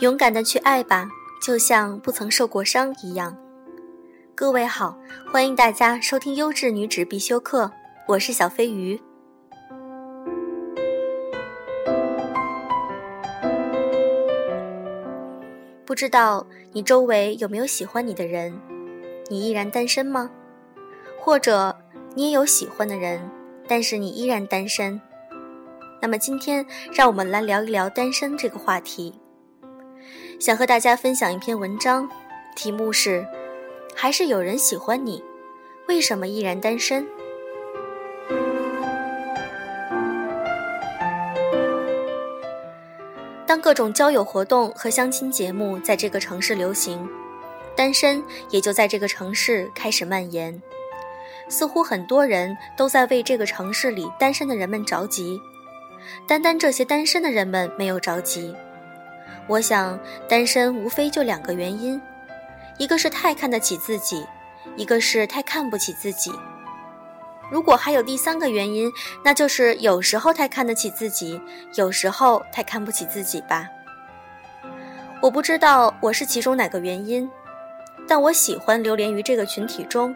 勇敢的去爱吧，就像不曾受过伤一样。各位好，欢迎大家收听优质女纸必修课，我是小飞鱼。不知道你周围有没有喜欢你的人？你依然单身吗？或者你也有喜欢的人，但是你依然单身？那么今天让我们来聊一聊单身这个话题。想和大家分享一篇文章，题目是“还是有人喜欢你，为什么依然单身？”当各种交友活动和相亲节目在这个城市流行，单身也就在这个城市开始蔓延。似乎很多人都在为这个城市里单身的人们着急，单单这些单身的人们没有着急。我想，单身无非就两个原因，一个是太看得起自己，一个是太看不起自己。如果还有第三个原因，那就是有时候太看得起自己，有时候太看不起自己吧。我不知道我是其中哪个原因，但我喜欢流连于这个群体中，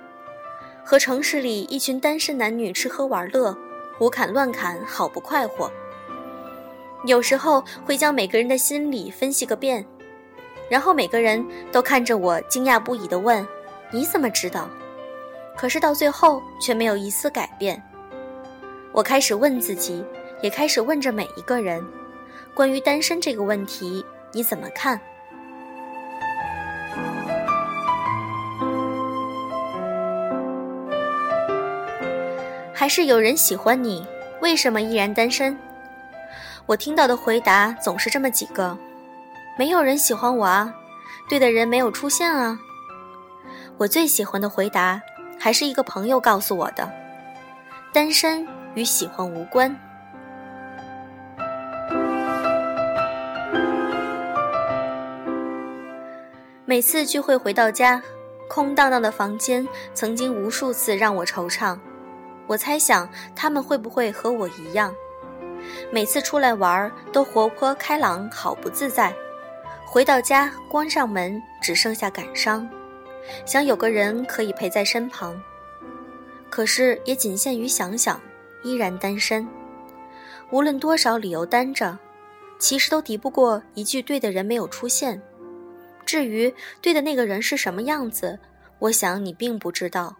和城市里一群单身男女吃喝玩乐，胡侃乱侃，好不快活。有时候会将每个人的心理分析个遍，然后每个人都看着我惊讶不已地问：“你怎么知道？”可是到最后却没有一丝改变。我开始问自己，也开始问着每一个人：关于单身这个问题，你怎么看？还是有人喜欢你？为什么依然单身？我听到的回答总是这么几个：没有人喜欢我啊，对的人没有出现啊。我最喜欢的回答还是一个朋友告诉我的：单身与喜欢无关。每次聚会回到家，空荡荡的房间曾经无数次让我惆怅。我猜想他们会不会和我一样？每次出来玩都活泼开朗，好不自在。回到家关上门，只剩下感伤，想有个人可以陪在身旁。可是也仅限于想想，依然单身。无论多少理由单着，其实都敌不过一句对的人没有出现。至于对的那个人是什么样子，我想你并不知道。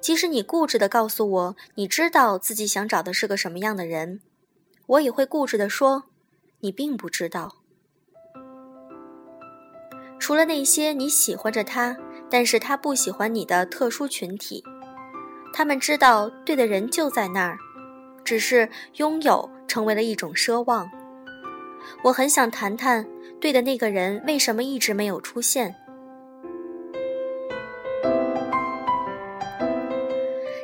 即使你固执地告诉我，你知道自己想找的是个什么样的人。我也会固执地说，你并不知道。除了那些你喜欢着他，但是他不喜欢你的特殊群体，他们知道对的人就在那儿，只是拥有成为了一种奢望。我很想谈谈对的那个人为什么一直没有出现。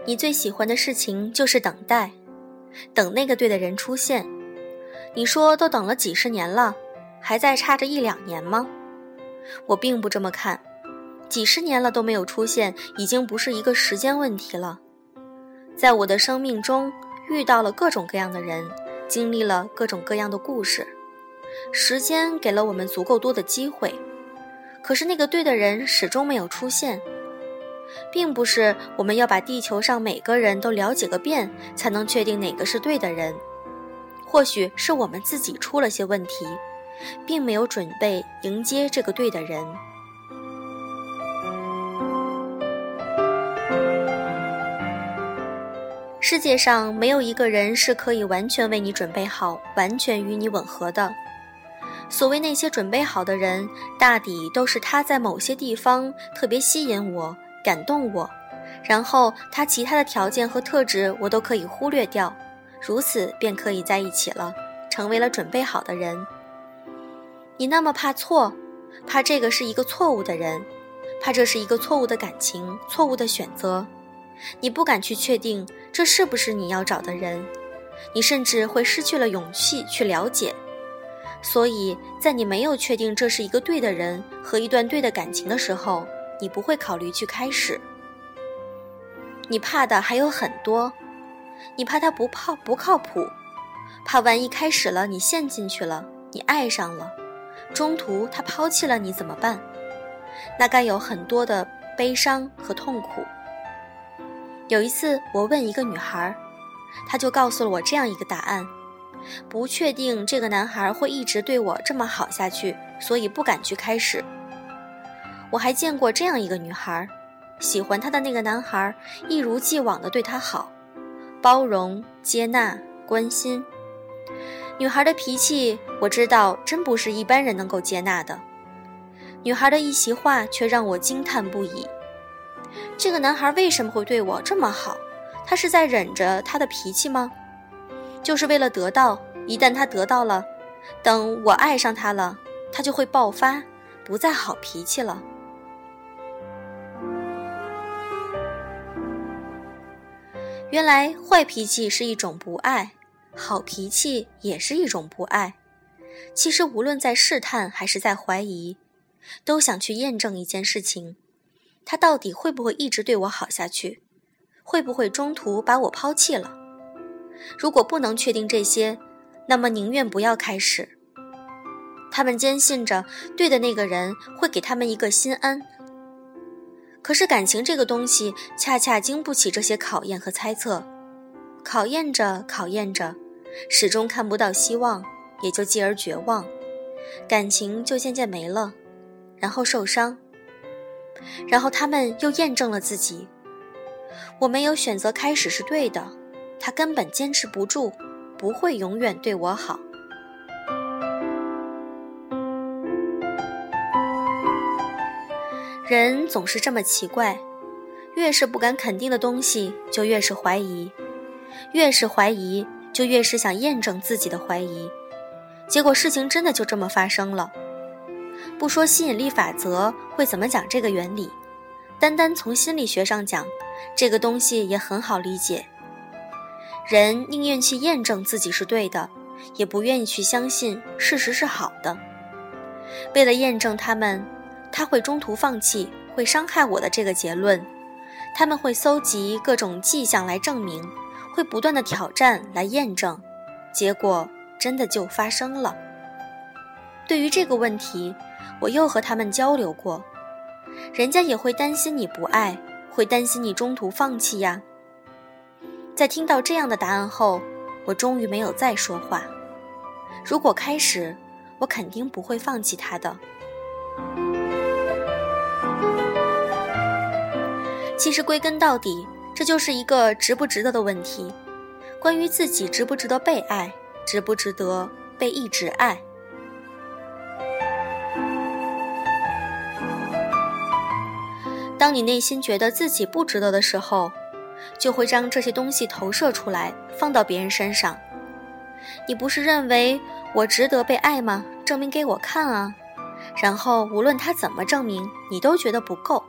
你最喜欢的事情就是等待。等那个对的人出现，你说都等了几十年了，还在差着一两年吗？我并不这么看，几十年了都没有出现，已经不是一个时间问题了。在我的生命中遇到了各种各样的人，经历了各种各样的故事，时间给了我们足够多的机会，可是那个对的人始终没有出现。并不是我们要把地球上每个人都了解个遍，才能确定哪个是对的人。或许是我们自己出了些问题，并没有准备迎接这个对的人。世界上没有一个人是可以完全为你准备好、完全与你吻合的。所谓那些准备好的人，大抵都是他在某些地方特别吸引我。感动我，然后他其他的条件和特质我都可以忽略掉，如此便可以在一起了，成为了准备好的人。你那么怕错，怕这个是一个错误的人，怕这是一个错误的感情，错误的选择，你不敢去确定这是不是你要找的人，你甚至会失去了勇气去了解。所以在你没有确定这是一个对的人和一段对的感情的时候。你不会考虑去开始，你怕的还有很多，你怕他不靠不靠谱，怕万一开始了你陷进去了，你爱上了，中途他抛弃了你怎么办？那该有很多的悲伤和痛苦。有一次，我问一个女孩，她就告诉了我这样一个答案：不确定这个男孩会一直对我这么好下去，所以不敢去开始。我还见过这样一个女孩，喜欢她的那个男孩一如既往地对她好，包容、接纳、关心。女孩的脾气，我知道真不是一般人能够接纳的。女孩的一席话却让我惊叹不已。这个男孩为什么会对我这么好？他是在忍着他的脾气吗？就是为了得到？一旦他得到了，等我爱上他了，他就会爆发，不再好脾气了。原来坏脾气是一种不爱，好脾气也是一种不爱。其实无论在试探还是在怀疑，都想去验证一件事情。他到底会不会一直对我好下去？会不会中途把我抛弃了？如果不能确定这些，那么宁愿不要开始。他们坚信着对的那个人会给他们一个心安。可是感情这个东西，恰恰经不起这些考验和猜测。考验着，考验着，始终看不到希望，也就继而绝望，感情就渐渐没了，然后受伤。然后他们又验证了自己，我没有选择开始是对的，他根本坚持不住，不会永远对我好。人总是这么奇怪，越是不敢肯定的东西，就越是怀疑，越是怀疑，就越是想验证自己的怀疑，结果事情真的就这么发生了。不说吸引力法则会怎么讲这个原理，单单从心理学上讲，这个东西也很好理解。人宁愿去验证自己是对的，也不愿意去相信事实是好的。为了验证他们，他会中途放弃，会伤害我的这个结论，他们会搜集各种迹象来证明，会不断的挑战来验证，结果真的就发生了。对于这个问题。我又和他们交流过，人家也会担心你不爱，会担心你中途放弃呀。在听到这样的答案后，我终于没有再说话。如果开始，我肯定不会放弃他的。其实归根到底，这就是一个值不值得的问题，关于自己值不值得被爱，值不值得被一直爱。当你内心觉得自己不值得的时候，就会将这些东西投射出来，放到别人身上。你不是认为我值得被爱吗？证明给我看啊！然后无论他怎么证明，你都觉得不够；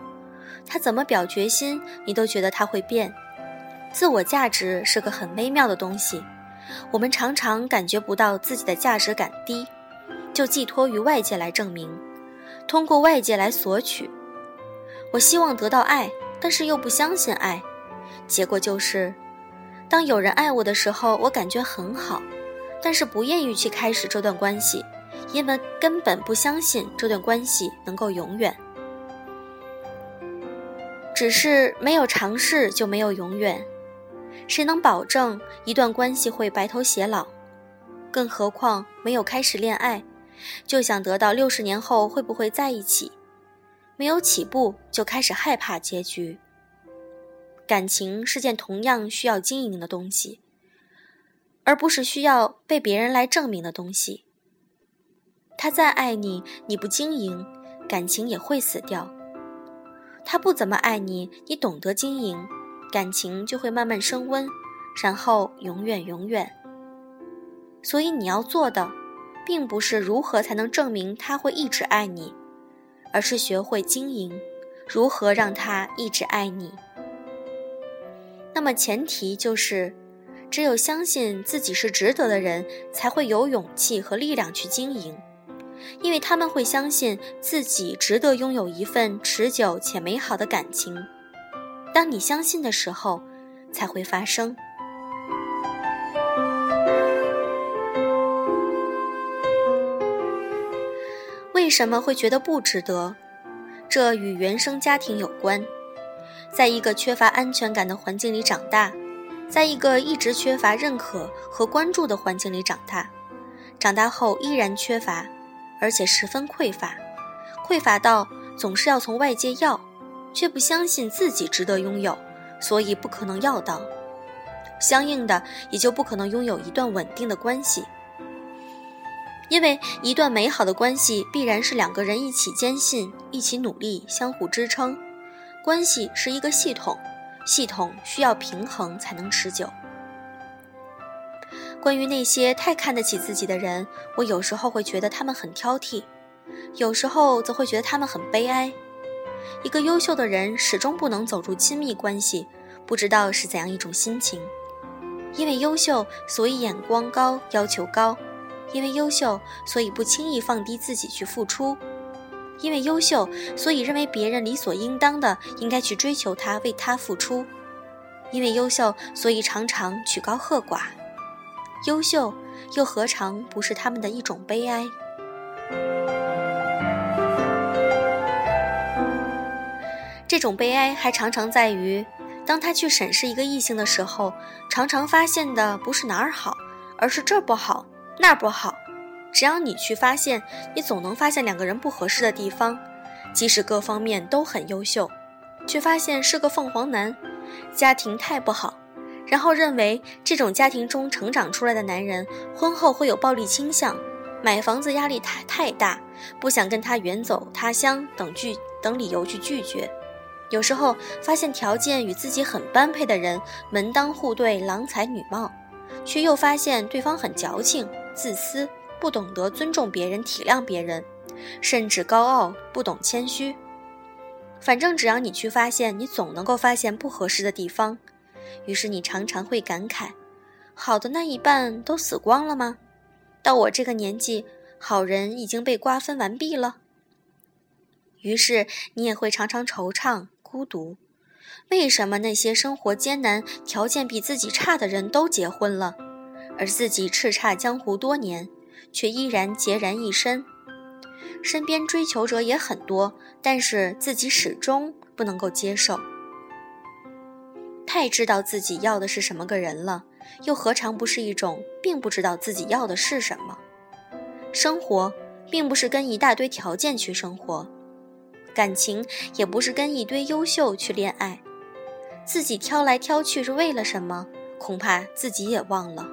他怎么表决心，你都觉得他会变。自我价值是个很微妙的东西，我们常常感觉不到自己的价值感低，就寄托于外界来证明，通过外界来索取。我希望得到爱，但是又不相信爱，结果就是，当有人爱我的时候，我感觉很好，但是不愿意去开始这段关系，因为根本不相信这段关系能够永远。只是没有尝试就没有永远，谁能保证一段关系会白头偕老？更何况没有开始恋爱，就想得到六十年后会不会在一起？没有起步就开始害怕结局。感情是件同样需要经营的东西，而不是需要被别人来证明的东西。他再爱你，你不经营，感情也会死掉。他不怎么爱你，你懂得经营，感情就会慢慢升温，然后永远永远。所以你要做的，并不是如何才能证明他会一直爱你。而是学会经营，如何让他一直爱你。那么前提就是，只有相信自己是值得的人，才会有勇气和力量去经营，因为他们会相信自己值得拥有一份持久且美好的感情。当你相信的时候，才会发生。为什么会觉得不值得？这与原生家庭有关。在一个缺乏安全感的环境里长大，在一个一直缺乏认可和关注的环境里长大，长大后依然缺乏，而且十分匮乏，匮乏到总是要从外界要，却不相信自己值得拥有，所以不可能要到。相应的，也就不可能拥有一段稳定的关系。因为一段美好的关系必然是两个人一起坚信、一起努力、相互支撑。关系是一个系统，系统需要平衡才能持久。关于那些太看得起自己的人，我有时候会觉得他们很挑剔，有时候则会觉得他们很悲哀。一个优秀的人始终不能走入亲密关系，不知道是怎样一种心情。因为优秀，所以眼光高，要求高。因为优秀，所以不轻易放低自己去付出；因为优秀，所以认为别人理所应当的应该去追求他，为他付出；因为优秀，所以常常曲高和寡。优秀，又何尝不是他们的一种悲哀？这种悲哀还常常在于，当他去审视一个异性的时候，常常发现的不是哪儿好，而是这不好。那不好，只要你去发现，你总能发现两个人不合适的地方，即使各方面都很优秀，却发现是个凤凰男，家庭太不好，然后认为这种家庭中成长出来的男人婚后会有暴力倾向，买房子压力太太大，不想跟他远走他乡等拒等理由去拒绝，有时候发现条件与自己很般配的人门当户对，郎才女貌，却又发现对方很矫情。自私，不懂得尊重别人、体谅别人，甚至高傲，不懂谦虚。反正只要你去发现，你总能够发现不合适的地方。于是你常常会感慨：好的那一半都死光了吗？到我这个年纪，好人已经被瓜分完毕了。于是你也会常常惆怅、孤独。为什么那些生活艰难、条件比自己差的人都结婚了？而自己叱咤江湖多年，却依然孑然一身。身边追求者也很多，但是自己始终不能够接受。太知道自己要的是什么个人了，又何尝不是一种并不知道自己要的是什么？生活并不是跟一大堆条件去生活，感情也不是跟一堆优秀去恋爱。自己挑来挑去是为了什么？恐怕自己也忘了。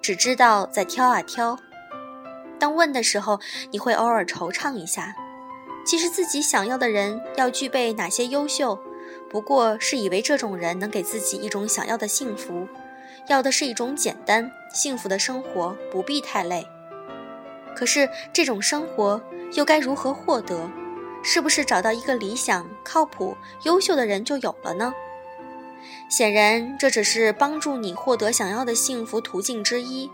只知道在挑啊挑，当问的时候，你会偶尔惆怅一下。其实自己想要的人要具备哪些优秀，不过是以为这种人能给自己一种想要的幸福，要的是一种简单幸福的生活，不必太累。可是这种生活又该如何获得？是不是找到一个理想、靠谱、优秀的人就有了呢？显然，这只是帮助你获得想要的幸福途径之一。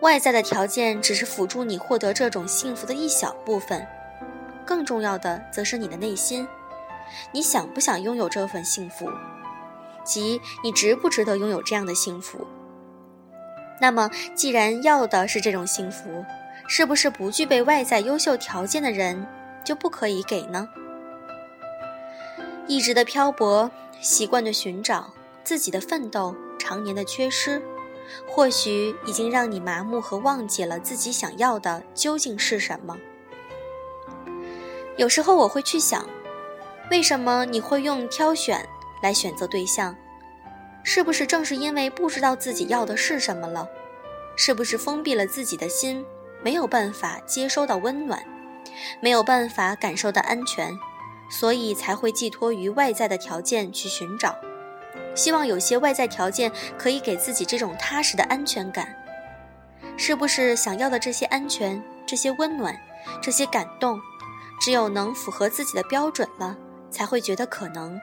外在的条件只是辅助你获得这种幸福的一小部分，更重要的则是你的内心。你想不想拥有这份幸福？即你值不值得拥有这样的幸福？那么，既然要的是这种幸福，是不是不具备外在优秀条件的人就不可以给呢？一直的漂泊。习惯的寻找，自己的奋斗，常年的缺失，或许已经让你麻木和忘记了自己想要的究竟是什么。有时候我会去想，为什么你会用挑选来选择对象？是不是正是因为不知道自己要的是什么了？是不是封闭了自己的心，没有办法接收到温暖，没有办法感受到安全？所以才会寄托于外在的条件去寻找，希望有些外在条件可以给自己这种踏实的安全感。是不是想要的这些安全、这些温暖、这些感动，只有能符合自己的标准了，才会觉得可能？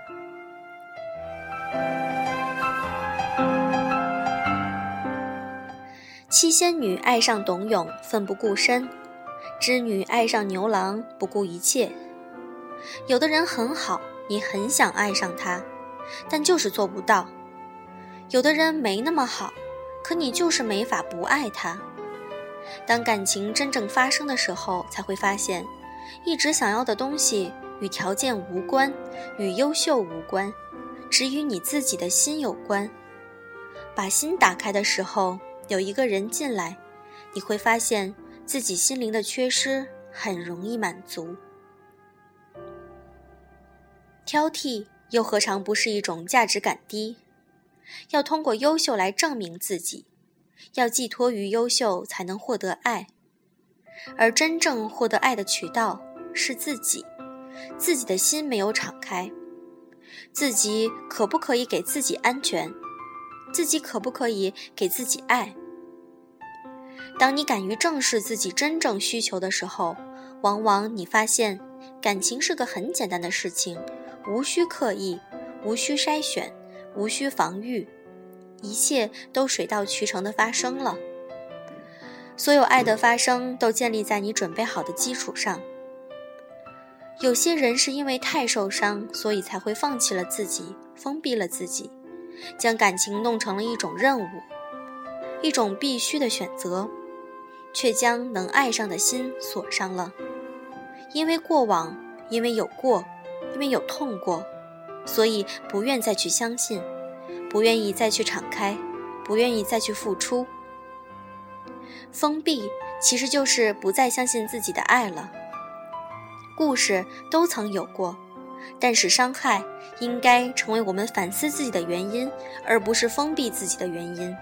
七仙女爱上董永，奋不顾身；织女爱上牛郎，不顾一切。有的人很好，你很想爱上他，但就是做不到；有的人没那么好，可你就是没法不爱他。当感情真正发生的时候，才会发现，一直想要的东西与条件无关，与优秀无关，只与你自己的心有关。把心打开的时候，有一个人进来，你会发现自己心灵的缺失很容易满足。挑剔又何尝不是一种价值感低？要通过优秀来证明自己，要寄托于优秀才能获得爱，而真正获得爱的渠道是自己，自己的心没有敞开，自己可不可以给自己安全？自己可不可以给自己爱？当你敢于正视自己真正需求的时候，往往你发现，感情是个很简单的事情。无需刻意，无需筛选，无需防御，一切都水到渠成的发生了。所有爱的发生都建立在你准备好的基础上。有些人是因为太受伤，所以才会放弃了自己，封闭了自己，将感情弄成了一种任务，一种必须的选择，却将能爱上的心锁上了。因为过往，因为有过。因为有痛过，所以不愿再去相信，不愿意再去敞开，不愿意再去付出。封闭其实就是不再相信自己的爱了。故事都曾有过，但是伤害应该成为我们反思自己的原因，而不是封闭自己的原因。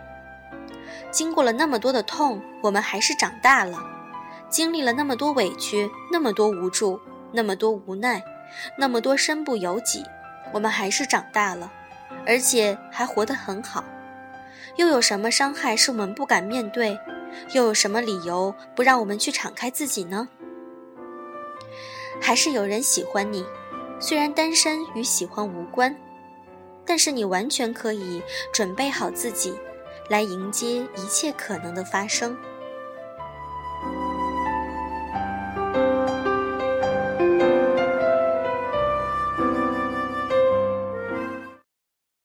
经过了那么多的痛，我们还是长大了；经历了那么多委屈，那么多无助，那么多无奈。那么多身不由己，我们还是长大了，而且还活得很好。又有什么伤害是我们不敢面对？又有什么理由不让我们去敞开自己呢？还是有人喜欢你，虽然单身与喜欢无关，但是你完全可以准备好自己，来迎接一切可能的发生。